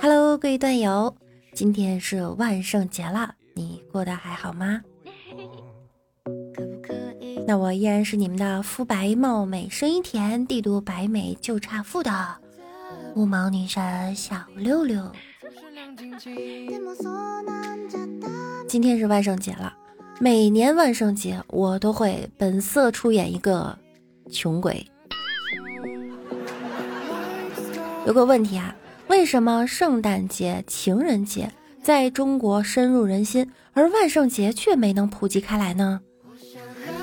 Hello，各位段友，今天是万圣节了，你过得还好吗？那我依然是你们的肤白貌美、声音甜、帝都白美就差富的无毛女神小六六。今天是万圣节了，每年万圣节我都会本色出演一个穷鬼。有个问题啊，为什么圣诞节、情人节在中国深入人心，而万圣节却没能普及开来呢？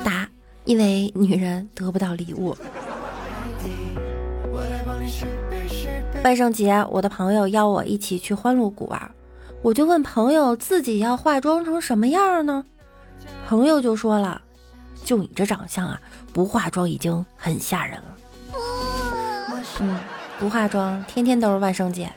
答：因为女人得不到礼物。万圣节，我的朋友邀我一起去欢乐谷玩。我就问朋友自己要化妆成什么样呢？朋友就说了：“就你这长相啊，不化妆已经很吓人了。”嗯，不化妆，天天都是万圣节。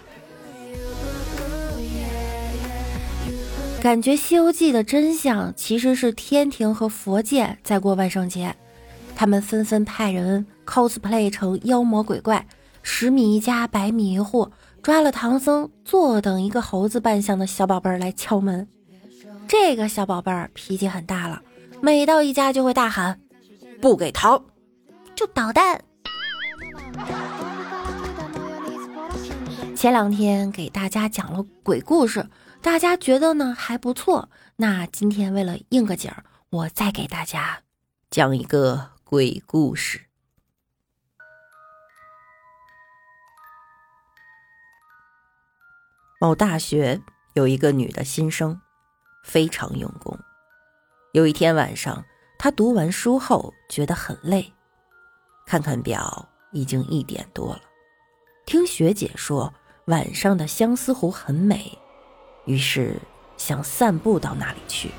感觉《西游记》的真相其实是天庭和佛界在过万圣节，他们纷纷派人 cosplay 成妖魔鬼怪，十米一家，百米一户。抓了唐僧，坐等一个猴子扮相的小宝贝儿来敲门。这个小宝贝儿脾气很大了，每到一家就会大喊：“不给糖，就捣蛋。”前两天给大家讲了鬼故事，大家觉得呢还不错。那今天为了应个景儿，我再给大家讲一个鬼故事。某大学有一个女的新生，非常用功。有一天晚上，她读完书后觉得很累，看看表，已经一点多了。听学姐说晚上的相思湖很美，于是想散步到那里去。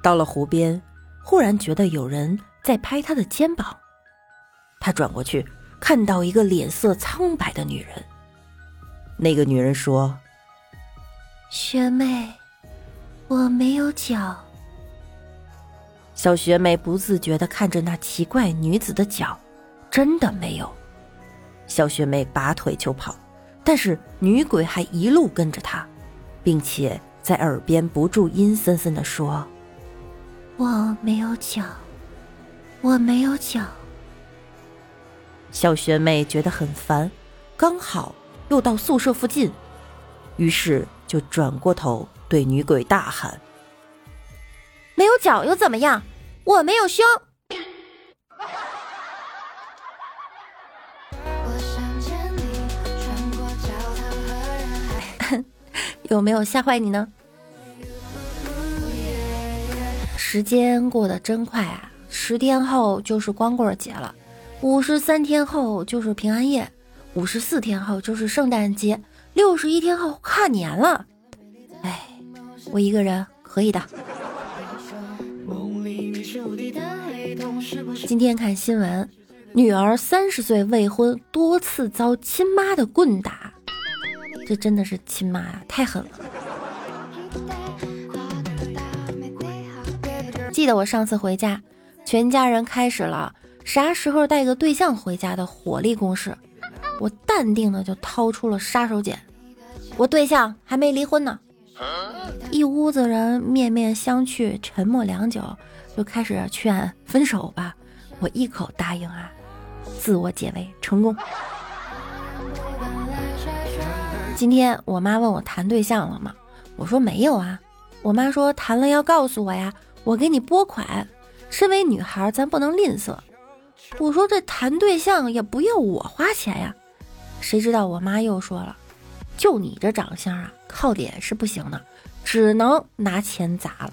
到了湖边，忽然觉得有人在拍他的肩膀，他转过去，看到一个脸色苍白的女人。那个女人说：“学妹，我没有脚。”小学妹不自觉的看着那奇怪女子的脚，真的没有。小学妹拔腿就跑，但是女鬼还一路跟着她，并且在耳边不住阴森森的说：“我没有脚，我没有脚。”小学妹觉得很烦，刚好。又到宿舍附近，于是就转过头对女鬼大喊：“没有脚又怎么样？我没有胸。有没有吓坏你呢？时间过得真快啊！十天后就是光棍节了，五十三天后就是平安夜。五十四天后就是圣诞节，六十一天后跨年了。哎，我一个人可以的。今天看新闻，女儿三十岁未婚，多次遭亲妈的棍打，这真的是亲妈呀，太狠了。记得我上次回家，全家人开始了啥时候带个对象回家的火力攻势。我淡定的就掏出了杀手锏，我对象还没离婚呢。一屋子人面面相觑，沉默良久，就开始劝分手吧。我一口答应啊，自我解围成功。今天我妈问我谈对象了吗？我说没有啊。我妈说谈了要告诉我呀，我给你拨款。身为女孩，咱不能吝啬。我说这谈对象也不要我花钱呀。谁知道我妈又说了，就你这长相啊，靠脸是不行的，只能拿钱砸了。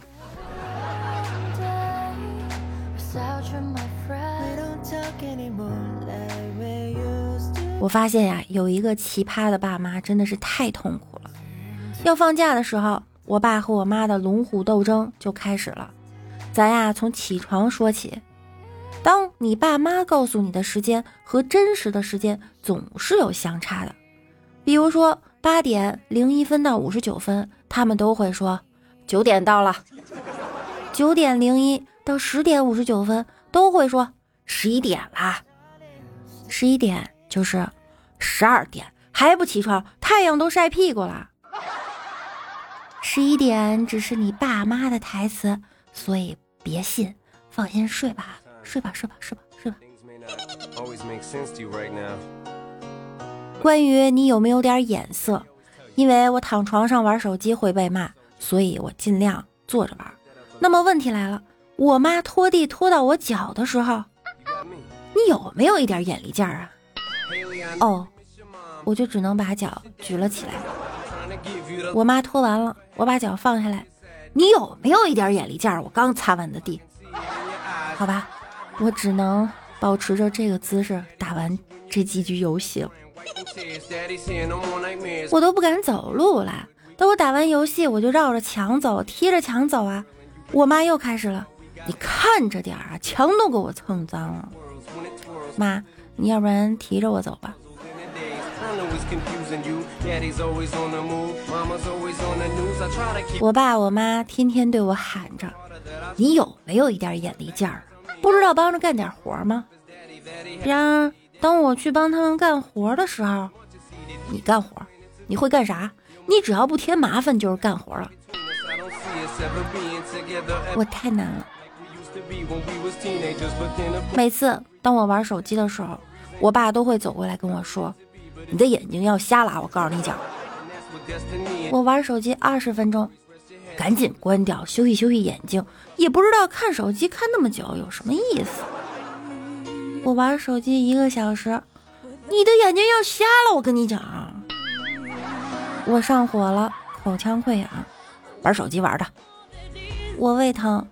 我发现呀，有一个奇葩的爸妈真的是太痛苦了。要放假的时候，我爸和我妈的龙虎斗争就开始了。咱呀，从起床说起。当你爸妈告诉你的时间和真实的时间总是有相差的，比如说八点零一分到五十九分，他们都会说九点到了；九点零一到十点五十九分都会说十一点啦；十一点就是十二点，还不起床？太阳都晒屁股了。十一点只是你爸妈的台词，所以别信，放心睡吧，睡吧，睡吧，睡吧，睡吧。关于你有没有点眼色？因为我躺床上玩手机会被骂，所以我尽量坐着玩。那么问题来了，我妈拖地拖到我脚的时候，你有没有一点眼力劲儿啊？哦，我就只能把脚举了起来。我妈拖完了，我把脚放下来，你有没有一点眼力劲儿？我刚擦完的地，好吧，我只能保持着这个姿势打完这几局游戏了。我都不敢走路了。等我打完游戏，我就绕着墙走，贴着墙走啊。我妈又开始了，你看着点啊，墙都给我蹭脏了。妈，你要不然提着我走吧。我爸我妈天天对我喊着，你有没有一点眼力劲儿？不知道帮着干点活吗？然而。当我去帮他们干活的时候，你干活，你会干啥？你只要不添麻烦就是干活了。我太难了。每次当我玩手机的时候，我爸都会走过来跟我说：“你的眼睛要瞎了，我告诉你讲。”我玩手机二十分钟，赶紧关掉，休息休息眼睛。也不知道看手机看那么久有什么意思。我玩手机一个小时，你的眼睛要瞎了！我跟你讲，我上火了，口腔溃疡，玩手机玩的；我胃疼，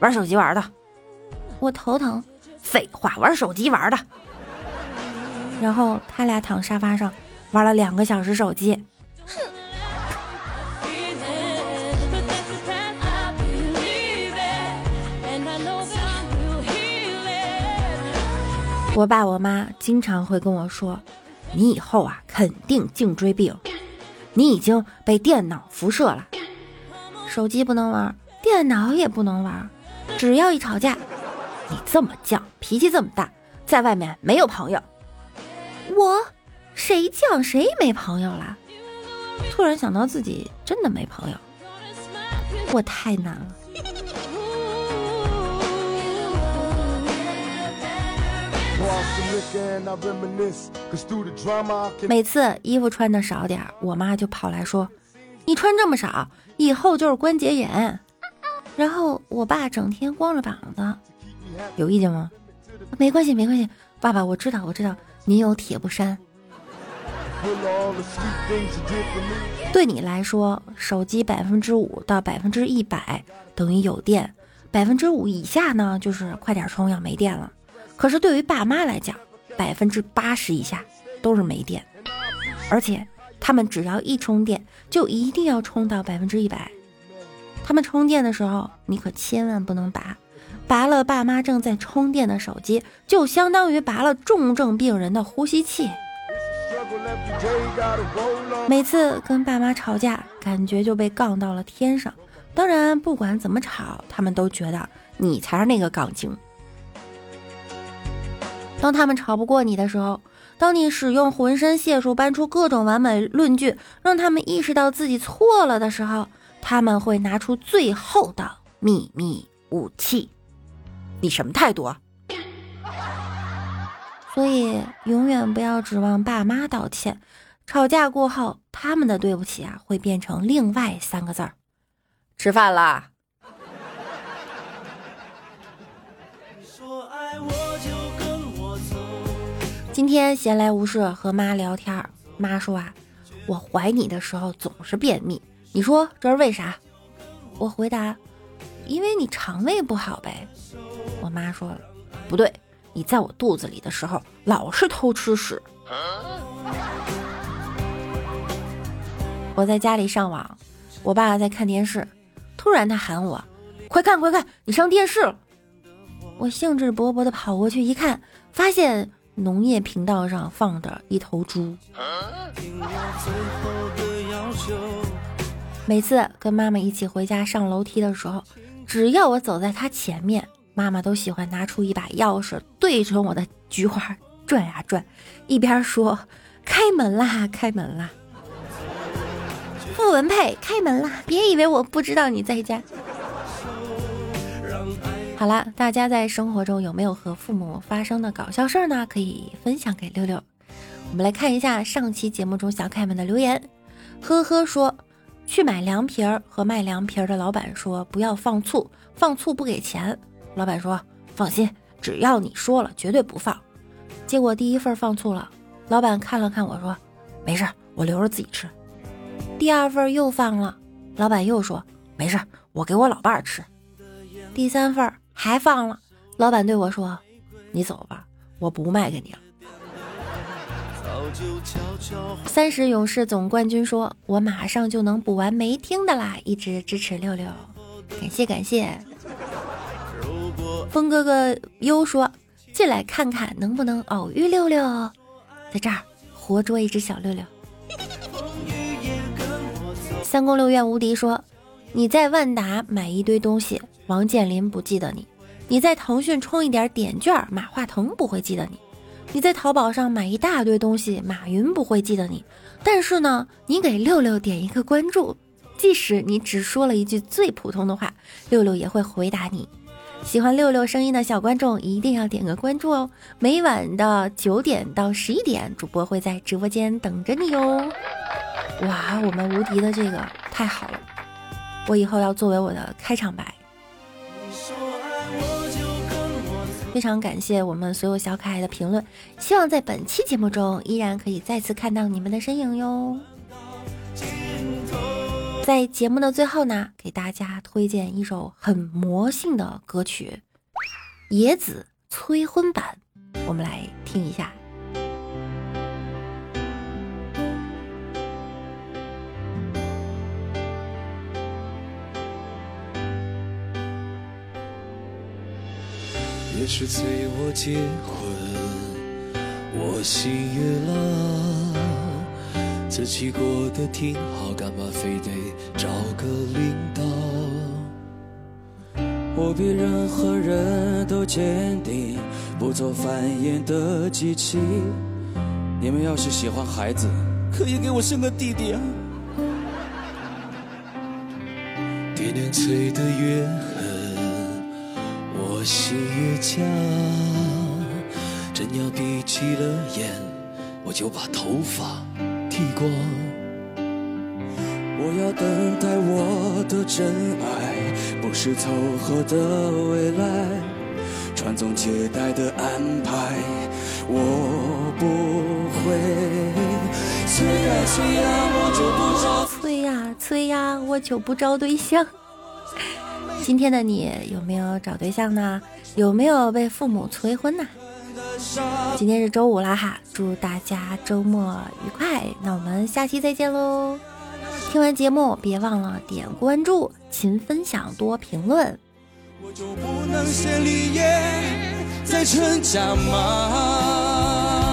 玩手机玩的；我头疼，废话，玩手机玩的。然后他俩躺沙发上玩了两个小时手机。我爸我妈经常会跟我说：“你以后啊，肯定颈椎病，你已经被电脑辐射了，手机不能玩，电脑也不能玩，只要一吵架，你这么犟，脾气这么大，在外面没有朋友。”我谁犟谁没朋友了？突然想到自己真的没朋友，我太难了。每次衣服穿的少点，我妈就跑来说：“你穿这么少，以后就是关节炎。”然后我爸整天光着膀子，有意见吗？没关系，没关系，爸爸，我知道，我知道，您有铁布衫。对你来说，手机百分之五到百分之一百等于有电，百分之五以下呢，就是快点充要没电了。可是对于爸妈来讲，百分之八十以下都是没电，而且他们只要一充电，就一定要充到百分之一百。他们充电的时候，你可千万不能拔，拔了爸妈正在充电的手机，就相当于拔了重症病人的呼吸器。每次跟爸妈吵架，感觉就被杠到了天上。当然，不管怎么吵，他们都觉得你才是那个杠精。当他们吵不过你的时候，当你使用浑身解数搬出各种完美论据，让他们意识到自己错了的时候，他们会拿出最后的秘密武器。你什么态度？啊？所以永远不要指望爸妈道歉。吵架过后，他们的对不起啊，会变成另外三个字儿：吃饭啦。今天闲来无事和妈聊天，妈说啊，我怀你的时候总是便秘，你说这是为啥？我回答，因为你肠胃不好呗。妈说了，不对，你在我肚子里的时候老是偷吃屎。我在家里上网，我爸在看电视，突然他喊我，快看快看，你上电视了。我兴致勃勃地跑过去一看，发现。农业频道上放着一头猪。每次跟妈妈一起回家上楼梯的时候，只要我走在她前面，妈妈都喜欢拿出一把钥匙对准我的菊花转呀转，一边说：“开门啦，开门啦！”傅文佩，开门啦！别以为我不知道你在家。好啦，大家在生活中有没有和父母发生的搞笑事儿呢？可以分享给六六。我们来看一下上期节目中小可爱们的留言。呵呵说，去买凉皮儿，和卖凉皮儿的老板说不要放醋，放醋不给钱。老板说放心，只要你说了，绝对不放。结果第一份放醋了，老板看了看我说没事，我留着自己吃。第二份又放了，老板又说没事，我给我老伴儿吃。第三份。还放了，老板对我说：“你走吧，我不卖给你了。”三十勇士总冠军说：“我马上就能补完没听的啦！”一直支持六六，感谢感谢。风哥哥优说：“进来看看能不能偶遇六六，在这儿活捉一只小六六。”三宫六院无敌说：“你在万达买一堆东西，王健林不记得你。”你在腾讯充一点点券，马化腾不会记得你；你在淘宝上买一大堆东西，马云不会记得你。但是呢，你给六六点一个关注，即使你只说了一句最普通的话，六六也会回答你。喜欢六六声音的小观众一定要点个关注哦！每晚的九点到十一点，主播会在直播间等着你哟。哇，我们无敌的这个太好了，我以后要作为我的开场白。非常感谢我们所有小可爱的评论，希望在本期节目中依然可以再次看到你们的身影哟。在节目的最后呢，给大家推荐一首很魔性的歌曲《野子催婚版》，我们来听一下。也是催我结婚，我喜悦了。自己过得挺好，干嘛非得找个领导？我比任何人都坚定，不做繁衍的机器。你们要是喜欢孩子，可以给我生个弟弟啊！爹娘催得越狠。我心越犟，真要闭起了眼，我就把头发剃光。我要等待我的真爱，不是凑合的未来。传宗接代的安排，我不会。催呀催呀，我就不找。催呀催呀，我就不招对象。今天的你有没有找对象呢？有没有被父母催婚呢？今天是周五啦哈，祝大家周末愉快。那我们下期再见喽！听完节目别忘了点关注、勤分享、多评论。我就不能先立业再成家吗？